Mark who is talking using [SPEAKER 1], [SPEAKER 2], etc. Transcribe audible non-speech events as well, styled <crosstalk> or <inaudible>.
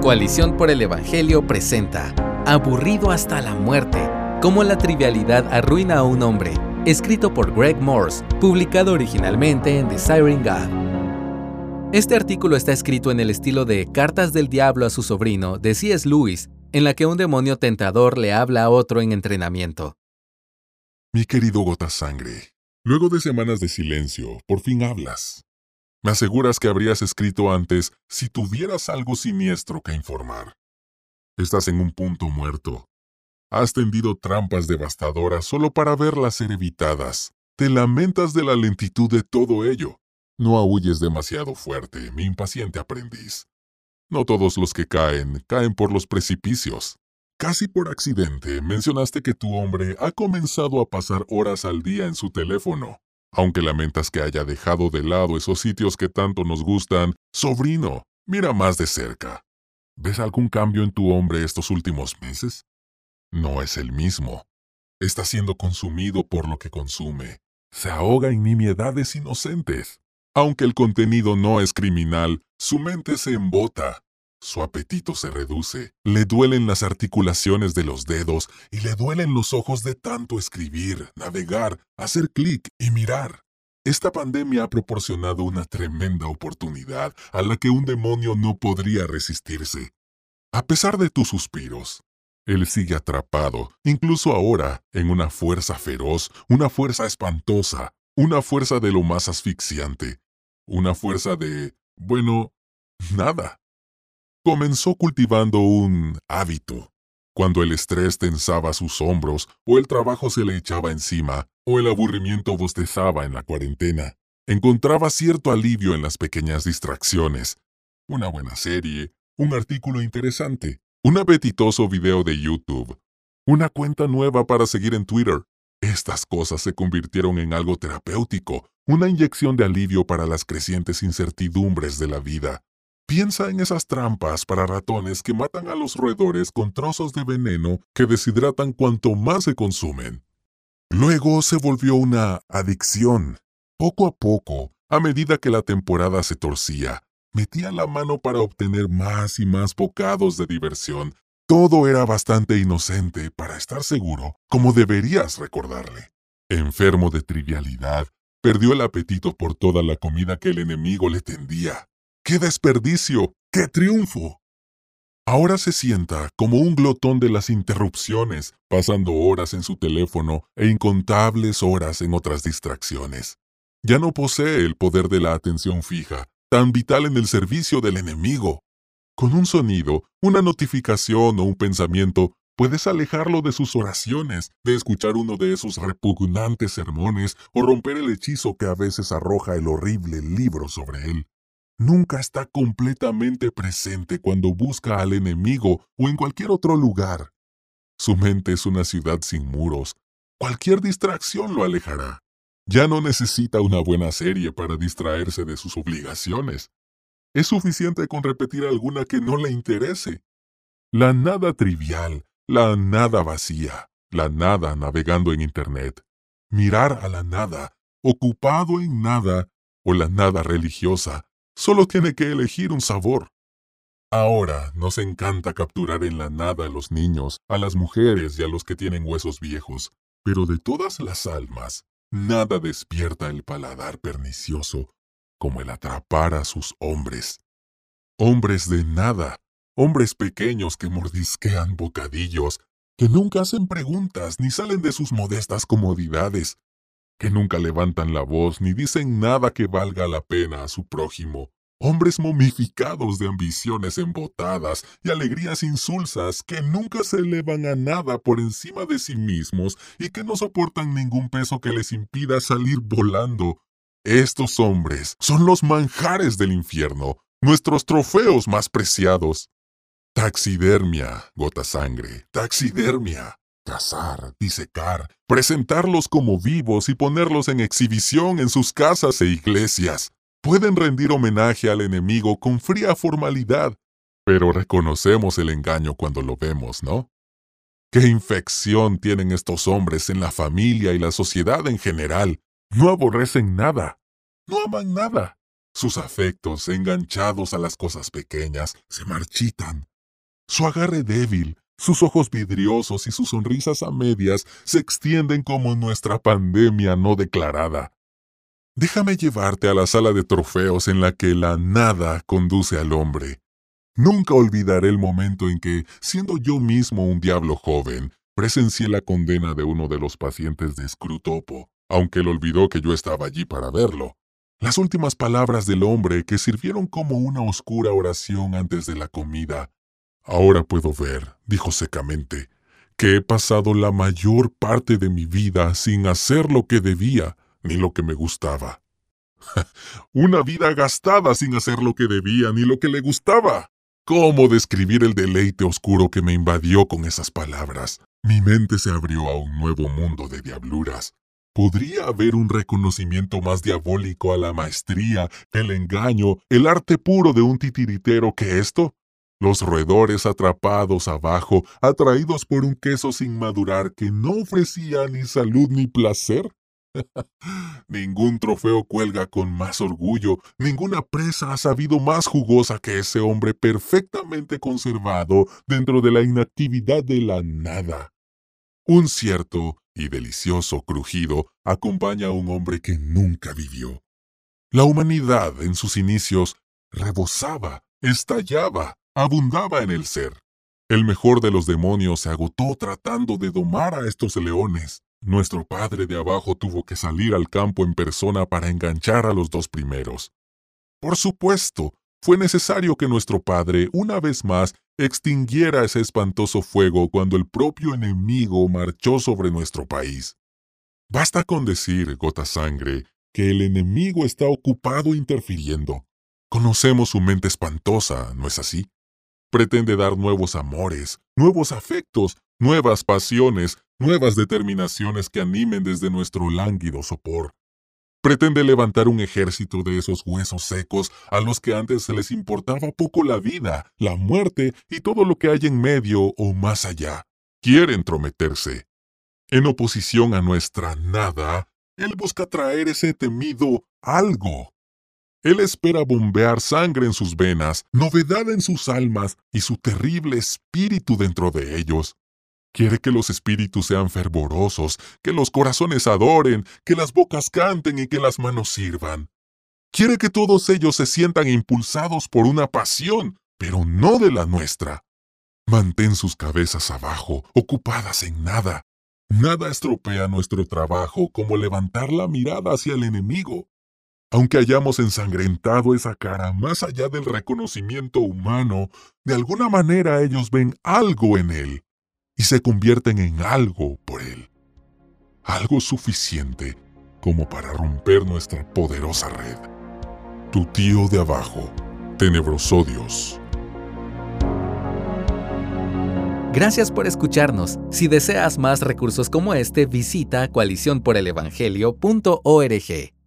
[SPEAKER 1] Coalición por el Evangelio presenta Aburrido hasta la muerte, cómo la trivialidad arruina a un hombre, escrito por Greg Morse, publicado originalmente en The Siren God. Este artículo está escrito en el estilo de Cartas del Diablo a su sobrino de C.S. Lewis, en la que un demonio tentador le habla a otro en entrenamiento.
[SPEAKER 2] Mi querido Gota Sangre, luego de semanas de silencio, por fin hablas. Me aseguras que habrías escrito antes si tuvieras algo siniestro que informar. Estás en un punto muerto. Has tendido trampas devastadoras solo para verlas ser evitadas. Te lamentas de la lentitud de todo ello. No aúlles demasiado fuerte, mi impaciente aprendiz. No todos los que caen, caen por los precipicios. Casi por accidente mencionaste que tu hombre ha comenzado a pasar horas al día en su teléfono. Aunque lamentas que haya dejado de lado esos sitios que tanto nos gustan, sobrino, mira más de cerca. ¿Ves algún cambio en tu hombre estos últimos meses? No es el mismo. Está siendo consumido por lo que consume. Se ahoga en nimiedades inocentes. Aunque el contenido no es criminal, su mente se embota. Su apetito se reduce, le duelen las articulaciones de los dedos y le duelen los ojos de tanto escribir, navegar, hacer clic y mirar. Esta pandemia ha proporcionado una tremenda oportunidad a la que un demonio no podría resistirse. A pesar de tus suspiros, él sigue atrapado, incluso ahora, en una fuerza feroz, una fuerza espantosa, una fuerza de lo más asfixiante, una fuerza de, bueno, nada. Comenzó cultivando un hábito. Cuando el estrés tensaba sus hombros, o el trabajo se le echaba encima, o el aburrimiento bostezaba en la cuarentena, encontraba cierto alivio en las pequeñas distracciones. Una buena serie, un artículo interesante, un apetitoso video de YouTube, una cuenta nueva para seguir en Twitter. Estas cosas se convirtieron en algo terapéutico, una inyección de alivio para las crecientes incertidumbres de la vida. Piensa en esas trampas para ratones que matan a los roedores con trozos de veneno que deshidratan cuanto más se consumen. Luego se volvió una adicción. Poco a poco, a medida que la temporada se torcía, metía la mano para obtener más y más bocados de diversión. Todo era bastante inocente para estar seguro, como deberías recordarle. Enfermo de trivialidad, perdió el apetito por toda la comida que el enemigo le tendía. ¡Qué desperdicio! ¡Qué triunfo! Ahora se sienta como un glotón de las interrupciones, pasando horas en su teléfono e incontables horas en otras distracciones. Ya no posee el poder de la atención fija, tan vital en el servicio del enemigo. Con un sonido, una notificación o un pensamiento, puedes alejarlo de sus oraciones, de escuchar uno de esos repugnantes sermones o romper el hechizo que a veces arroja el horrible libro sobre él nunca está completamente presente cuando busca al enemigo o en cualquier otro lugar. Su mente es una ciudad sin muros. Cualquier distracción lo alejará. Ya no necesita una buena serie para distraerse de sus obligaciones. Es suficiente con repetir alguna que no le interese. La nada trivial, la nada vacía, la nada navegando en Internet, mirar a la nada, ocupado en nada, o la nada religiosa, Solo tiene que elegir un sabor. Ahora nos encanta capturar en la nada a los niños, a las mujeres y a los que tienen huesos viejos, pero de todas las almas, nada despierta el paladar pernicioso como el atrapar a sus hombres. Hombres de nada, hombres pequeños que mordisquean bocadillos, que nunca hacen preguntas ni salen de sus modestas comodidades, que nunca levantan la voz ni dicen nada que valga la pena a su prójimo, hombres momificados de ambiciones embotadas y alegrías insulsas que nunca se elevan a nada por encima de sí mismos y que no soportan ningún peso que les impida salir volando. Estos hombres son los manjares del infierno, nuestros trofeos más preciados. Taxidermia, gota sangre, taxidermia cazar, disecar, presentarlos como vivos y ponerlos en exhibición en sus casas e iglesias. Pueden rendir homenaje al enemigo con fría formalidad, pero reconocemos el engaño cuando lo vemos, ¿no? ¿Qué infección tienen estos hombres en la familia y la sociedad en general? No aborrecen nada, no aman nada. Sus afectos, enganchados a las cosas pequeñas, se marchitan, Su agarre débil, sus ojos vidriosos y sus sonrisas a medias se extienden como nuestra pandemia no declarada. Déjame llevarte a la sala de trofeos en la que la nada conduce al hombre. Nunca olvidaré el momento en que, siendo yo mismo un diablo joven, presencié la condena de uno de los pacientes de Scrutopo, aunque él olvidó que yo estaba allí para verlo. Las últimas palabras del hombre que sirvieron como una oscura oración antes de la comida. Ahora puedo ver, dijo secamente, que he pasado la mayor parte de mi vida sin hacer lo que debía ni lo que me gustaba. <laughs> Una vida gastada sin hacer lo que debía ni lo que le gustaba. ¿Cómo describir el deleite oscuro que me invadió con esas palabras? Mi mente se abrió a un nuevo mundo de diabluras. ¿Podría haber un reconocimiento más diabólico a la maestría, el engaño, el arte puro de un titiritero que esto? Los roedores atrapados abajo, atraídos por un queso sin madurar que no ofrecía ni salud ni placer. <laughs> Ningún trofeo cuelga con más orgullo, ninguna presa ha sabido más jugosa que ese hombre perfectamente conservado dentro de la inactividad de la nada. Un cierto y delicioso crujido acompaña a un hombre que nunca vivió. La humanidad en sus inicios rebosaba, estallaba, abundaba en el ser. El mejor de los demonios se agotó tratando de domar a estos leones. Nuestro padre de abajo tuvo que salir al campo en persona para enganchar a los dos primeros. Por supuesto, fue necesario que nuestro padre, una vez más, extinguiera ese espantoso fuego cuando el propio enemigo marchó sobre nuestro país. Basta con decir, gota sangre, que el enemigo está ocupado interfiriendo. Conocemos su mente espantosa, ¿no es así? Pretende dar nuevos amores, nuevos afectos, nuevas pasiones, nuevas determinaciones que animen desde nuestro lánguido sopor. Pretende levantar un ejército de esos huesos secos a los que antes se les importaba poco la vida, la muerte y todo lo que hay en medio o más allá. Quiere entrometerse. En oposición a nuestra nada, él busca traer ese temido algo. Él espera bombear sangre en sus venas, novedad en sus almas y su terrible espíritu dentro de ellos. Quiere que los espíritus sean fervorosos, que los corazones adoren, que las bocas canten y que las manos sirvan. Quiere que todos ellos se sientan impulsados por una pasión, pero no de la nuestra. Mantén sus cabezas abajo, ocupadas en nada. Nada estropea nuestro trabajo como levantar la mirada hacia el enemigo. Aunque hayamos ensangrentado esa cara más allá del reconocimiento humano, de alguna manera ellos ven algo en él y se convierten en algo por Él. Algo suficiente como para romper nuestra poderosa red. Tu tío de abajo, tenebroso Dios.
[SPEAKER 1] Gracias por escucharnos. Si deseas más recursos como este, visita coaliciónporelevangelio.org.